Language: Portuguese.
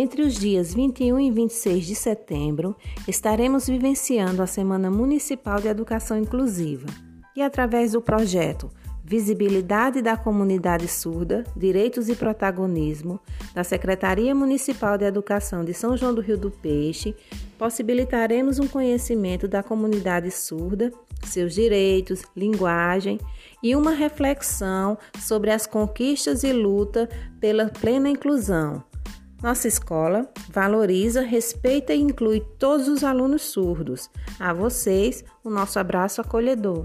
Entre os dias 21 e 26 de setembro, estaremos vivenciando a Semana Municipal de Educação Inclusiva e, através do projeto Visibilidade da Comunidade Surda, Direitos e Protagonismo, da Secretaria Municipal de Educação de São João do Rio do Peixe, possibilitaremos um conhecimento da comunidade surda, seus direitos, linguagem e uma reflexão sobre as conquistas e luta pela plena inclusão. Nossa escola valoriza, respeita e inclui todos os alunos surdos. A vocês, o nosso abraço acolhedor.